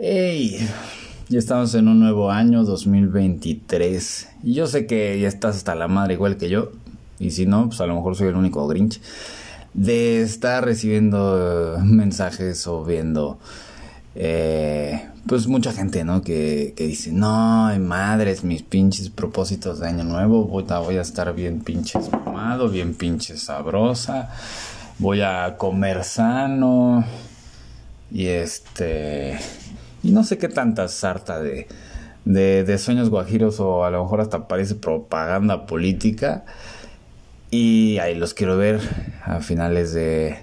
Hey, ya estamos en un nuevo año 2023. Y yo sé que ya estás hasta la madre igual que yo. Y si no, pues a lo mejor soy el único Grinch. De estar recibiendo eh, mensajes o viendo. Eh, pues mucha gente, ¿no? Que, que dice, no, madres, mis pinches propósitos de año nuevo. Voy a, estar bien pinches mamado, bien pinches sabrosa. Voy a comer sano. Y este y no sé qué tanta sarta de, de, sueños guajiros o a lo mejor hasta parece propaganda política. Y ahí los quiero ver a finales de,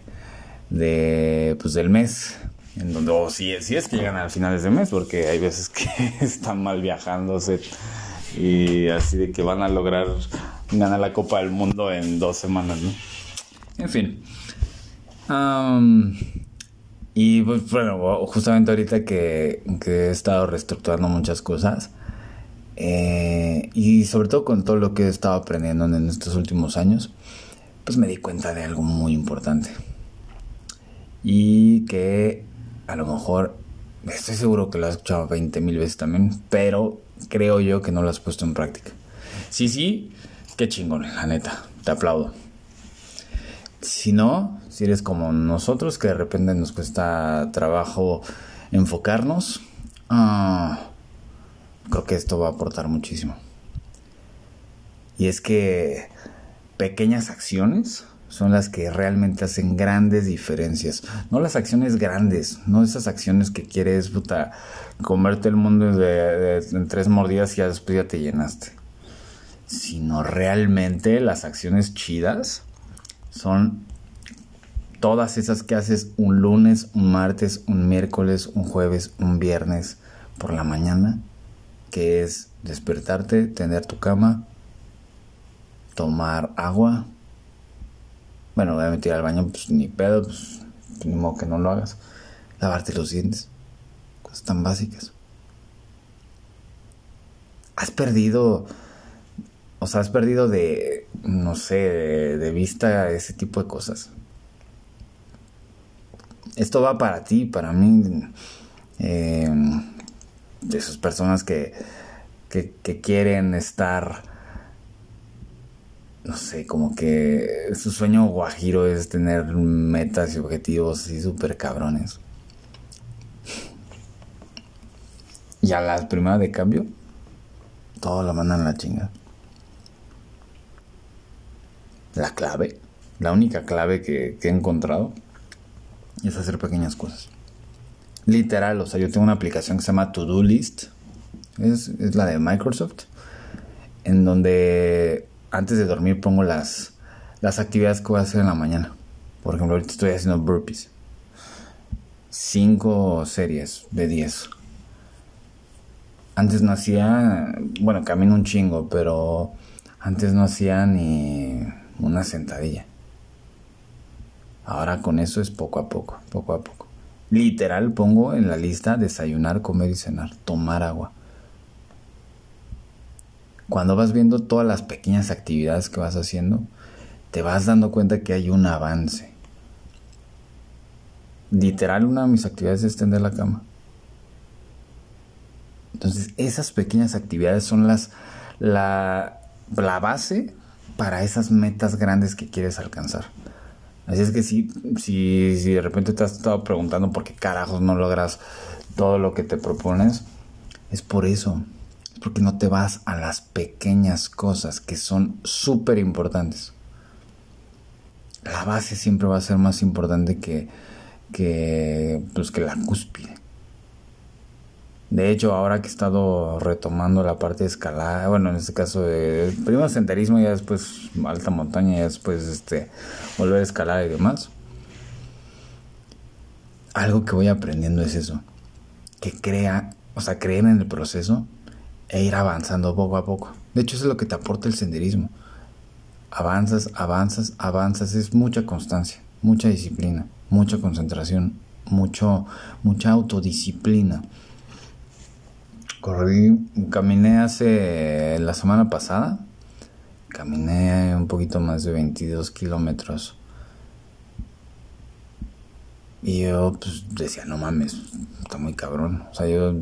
de pues del mes. En donde, o si, si es que llegan a finales de mes, porque hay veces que están mal viajándose y así de que van a lograr ganar la Copa del Mundo en dos semanas, ¿no? En fin. Y pues bueno, justamente ahorita que, he estado reestructurando muchas cosas, eh, y sobre todo con todo lo que he estado aprendiendo en estos últimos años, pues me di cuenta de algo muy importante. Y que a lo mejor, estoy seguro que lo has escuchado 20 mil veces también, pero creo yo que no lo has puesto en práctica. Sí, sí, qué chingón, la neta, te aplaudo. Si no, si eres como nosotros, que de repente nos cuesta trabajo enfocarnos, ah, creo que esto va a aportar muchísimo. Y es que pequeñas acciones son las que realmente hacen grandes diferencias. No las acciones grandes, no esas acciones que quieres puta, comerte el mundo en tres mordidas y ya después ya te llenaste. Sino realmente las acciones chidas son todas esas que haces un lunes, un martes, un miércoles, un jueves, un viernes por la mañana, que es despertarte, tener tu cama, tomar agua. Bueno, voy a meter al baño, pues ni pedo, pues ni modo que no lo hagas. Lavarte los dientes. Cosas tan básicas. Has perdido o sea, has perdido de, no sé, de, vista ese tipo de cosas. Esto va para ti, para mí, eh, de esas personas que, que, quieren estar, no sé, como que su sueño guajiro es tener metas y objetivos así súper cabrones. Y a la primera de cambio, todo lo mandan a la chingada la clave, la única clave que, he encontrado es hacer pequeñas cosas. Literal, o sea, yo tengo una aplicación que se llama To Do List, es, la de Microsoft, en donde antes de dormir pongo las, las actividades que voy a hacer en la mañana. Por ejemplo, ahorita estoy haciendo burpees. Cinco series de diez. Antes no hacía, bueno, camino un chingo, pero antes no hacía ni una sentadilla. Ahora con eso es poco a poco, poco a poco. Literal pongo en la lista desayunar, comer y cenar, tomar agua. Cuando vas viendo todas las pequeñas actividades que vas haciendo, te vas dando cuenta que hay un avance. Literal una de mis actividades es tender la cama. Entonces esas pequeñas actividades son las la, la base para esas metas grandes que quieres alcanzar. Así es que si, si, si de repente te has estado preguntando por qué carajos no logras todo lo que te propones, es por eso. Es porque no te vas a las pequeñas cosas que son súper importantes. La base siempre va a ser más importante que, que, pues, que la cúspide. De hecho, ahora que he estado retomando la parte de escalada, bueno, en este caso, de, primero senderismo y después alta montaña y después este, volver a escalar y demás. Algo que voy aprendiendo es eso, que crea, o sea, creer en el proceso e ir avanzando poco a poco. De hecho, eso es lo que te aporta el senderismo. Avanzas, avanzas, avanzas, es mucha constancia, mucha disciplina, mucha concentración, mucho, mucha autodisciplina corrí, caminé hace la semana pasada, caminé un poquito más de 22 kilómetros. Y yo pues decía, no mames, está muy cabrón. O sea, yo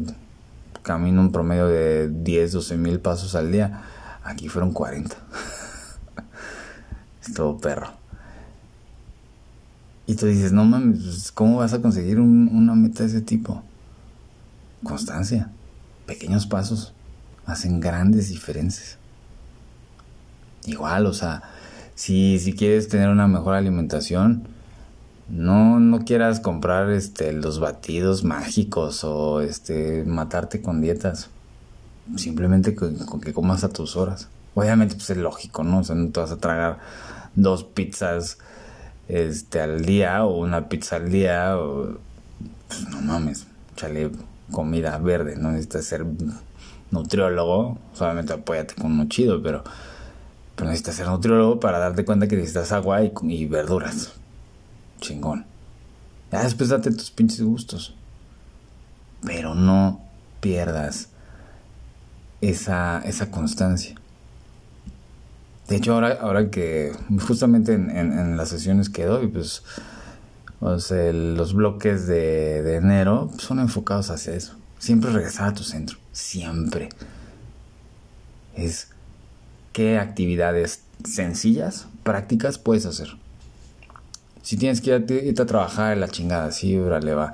camino un promedio de 10, 12 mil pasos al día. Aquí fueron 40. es todo perro. Y tú dices, no mames, pues, ¿cómo vas a conseguir una meta de ese tipo? Constancia. Pequeños pasos hacen grandes diferencias. Igual, o sea, si, si quieres tener una mejor alimentación, no, no quieras comprar este, los batidos mágicos o este, matarte con dietas. Simplemente con, que comas a tus horas. Obviamente, pues es lógico, ¿no? O sea, no te vas a tragar dos pizzas este, al día o una pizza al día. O, pues no mames, chale comida verde. No necesitas ser nutriólogo. Solamente apóyate con uno chido, pero, pero necesitas ser nutriólogo para darte cuenta que necesitas agua y, verduras chingón. Ya después date tus pinches gustos. Pero no pierdas esa, esa constancia. De hecho, ahora, ahora que justamente en, las sesiones que doy, pues los bloques de, enero son enfocados hacia eso. Siempre regresar a tu centro. Siempre. Es qué actividades sencillas, prácticas puedes hacer. Si tienes que irte a trabajar, la chingada, sí, órale, va.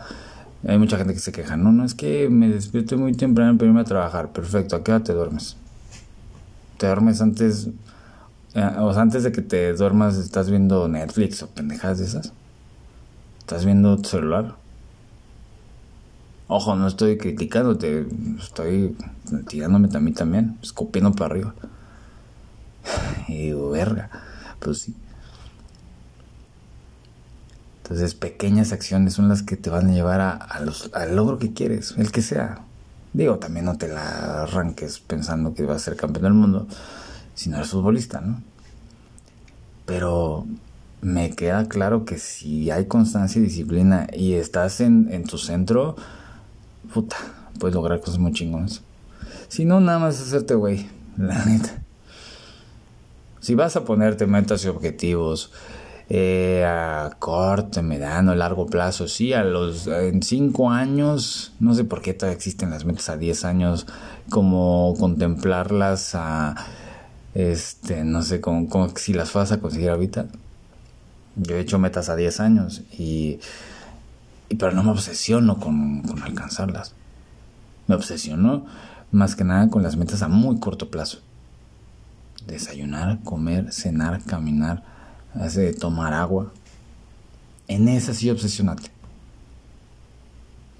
Hay mucha gente que se queja. No, no, es que me despierto muy temprano para irme a trabajar. Perfecto, ¿a qué hora te duermes? ¿Te duermes antes? Eh, o sea, antes de que te duermas, ¿estás viendo Netflix o pendejadas de esas? ¿Estás viendo tu celular? Ojo, no estoy criticándote, estoy tirándome a mí también, escupiendo para arriba. Y digo, verga, pues sí. Entonces, pequeñas acciones son las que te van a llevar a, los, al logro que quieres, el que sea. Digo, también no te la arranques pensando que vas a ser campeón del mundo si no eres futbolista, ¿no? Pero me queda claro que si hay constancia y disciplina y estás en, en tu centro, puta, puedes lograr cosas muy chingonas. Si no, nada más hacerte güey, la neta. Si vas a ponerte metas y objetivos, eh, a corto, mediano, largo plazo, sí, a los en cinco años, no sé por qué todavía existen las metas a 10 años, como contemplarlas a, este, no sé, como, si las vas a conseguir ahorita. Yo he hecho metas a 10 años y, y pero no me obsesiono con, con alcanzarlas. Me obsesiono más que nada con las metas a muy corto plazo. Desayunar, comer, cenar, caminar, hace tomar agua. En esa sí obsesionate.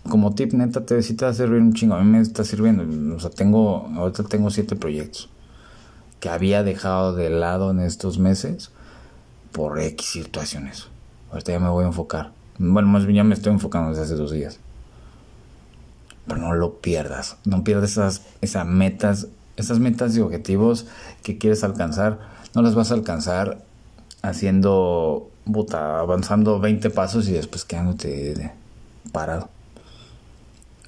Como tip, neta, te, sí te va a servir un chingo. A mí me está sirviendo. O sea, tengo, ahorita tengo siete proyectos que había dejado de lado en estos meses por X situaciones. Ahorita ya me voy a enfocar. Bueno, más bien ya me estoy enfocando desde hace dos días. Pero no lo pierdas. No pierdas esas, esas metas, esas metas y objetivos que quieres alcanzar. No las vas a alcanzar haciendo, puta, avanzando 20 pasos y después quedándote parado.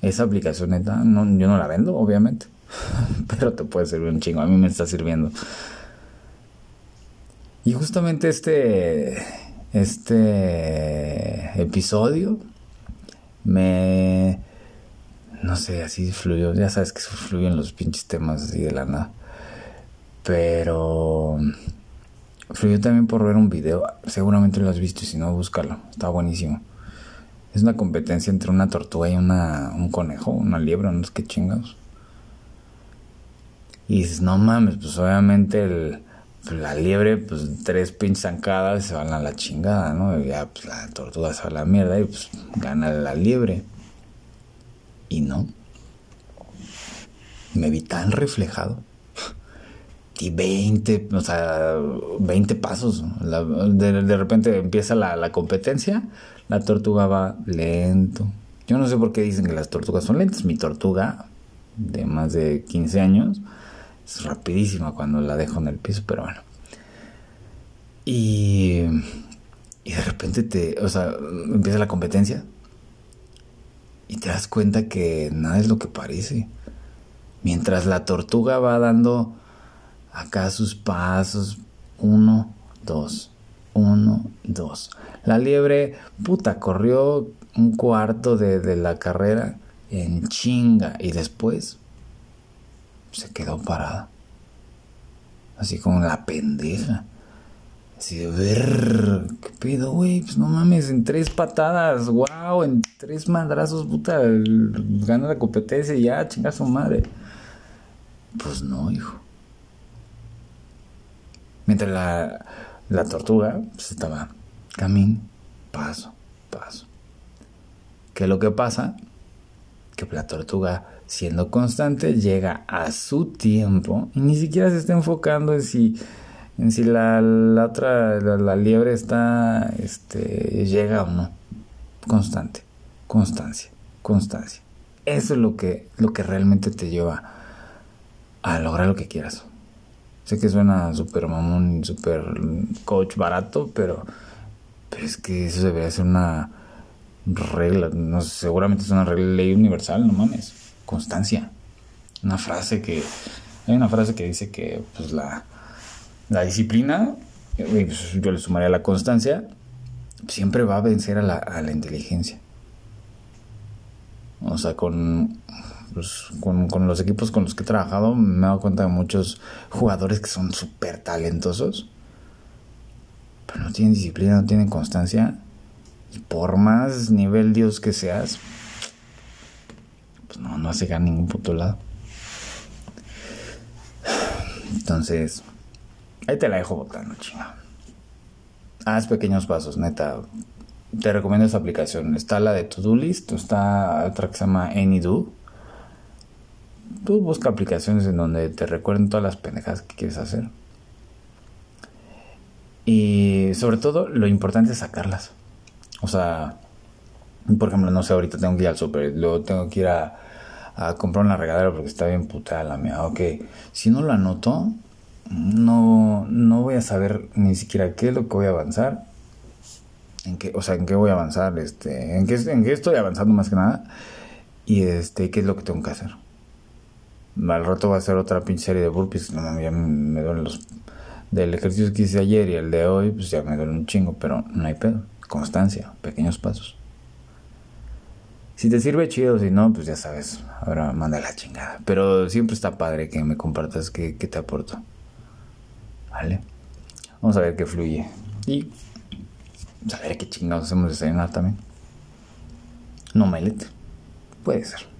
Esa aplicación neta, no, yo no la vendo, obviamente, pero te puede servir un chingo, a mí me está sirviendo. Y justamente este, este episodio me, no sé, así fluyó, ya sabes que fluyen los pinches temas así de la nada. Pero yo también por ver un video, seguramente lo has visto y si no, búscalo, está buenísimo. Es una competencia entre una tortuga y una, un conejo, una liebre, no es que chingados. Y dices, no mames, pues obviamente el, la liebre, pues tres pinches zancadas se van a la chingada, ¿no? Y ya pues la tortuga se va a la mierda y pues gana la liebre. Y no. Me vi tan reflejado y 20, o sea, 20 pasos. de, repente empieza la, competencia, la tortuga va lento. Yo no sé por qué dicen que las tortugas son lentas. Mi tortuga, de más de 15 años, es rapidísima cuando la dejo en el piso, pero bueno. Y, y de repente te, o sea, empieza la competencia y te das cuenta que nada es lo que parece. Mientras la tortuga va dando acá sus pasos, uno, dos, Uno, dos. La liebre, puta, corrió un cuarto de, de la carrera en chinga y después se quedó parada. Así como la pendeja. Así de ver, ¿qué pedo, güey? Pues no mames, en tres patadas, wow, en tres madrazos, puta, gana la competencia y ya, chinga su madre. Pues no, hijo. Mientras la, la tortuga pues, estaba camino, paso, paso. ¿Qué es lo que pasa? Que la tortuga, siendo constante, llega a su tiempo y ni siquiera se está enfocando en si en si la, la otra, la, liebre está, este, llega o no. Constante, constancia, constancia. Eso es lo que, lo que realmente te lleva a lograr lo que quieras. Sé que suena súper mamón, súper coach barato, pero, pero es que eso debería ser una regla, no seguramente es una regla ley universal, no mames. Constancia. Una frase que, hay una frase que dice que pues la, la disciplina, pues, yo le sumaría la constancia, siempre va a vencer a la, inteligencia. O sea, pues, con, con, los equipos con los que he trabajado me he dado cuenta de muchos jugadores que son súper talentosos, pero no tienen disciplina, no tienen constancia. Y por más nivel Dios que seas, pues no, no hace ganar ningún puto lado. Entonces, Ahí te la dejo botando, chinga. Haz pequeños pasos, neta. Te recomiendo esa aplicación. Está la de To-Do List, está otra que se llama AnyDo. Tú busca aplicaciones en donde te recuerden todas las pendejadas que quieres hacer. Y sobre todo, lo importante es sacarlas. O sea, por ejemplo, no sé, ahorita tengo que ir al super, luego tengo que ir a, comprar una regadera porque está bien putada la mía. Ok, si no lo anoto, no, no voy a saber ni siquiera qué es lo que voy a avanzar. En qué, o sea, en qué voy a avanzar, este, en qué, en qué estoy avanzando más que nada. Y este, qué es lo que tengo que hacer. Al rato va a ser otra pinche serie de burpees. No, ya me duelen los. Del ejercicio que hice ayer y el de hoy, pues ya me duele un chingo, pero no hay pedo. Constancia, pequeños pasos. Si te sirve chido, si no, pues ya sabes. Ahora manda la chingada. Pero siempre está padre que me compartas qué, qué te aporto. ¿Vale? Vamos a ver qué fluye. Y a ver qué chingados hacemos de desayunar también. No melete. Puede ser.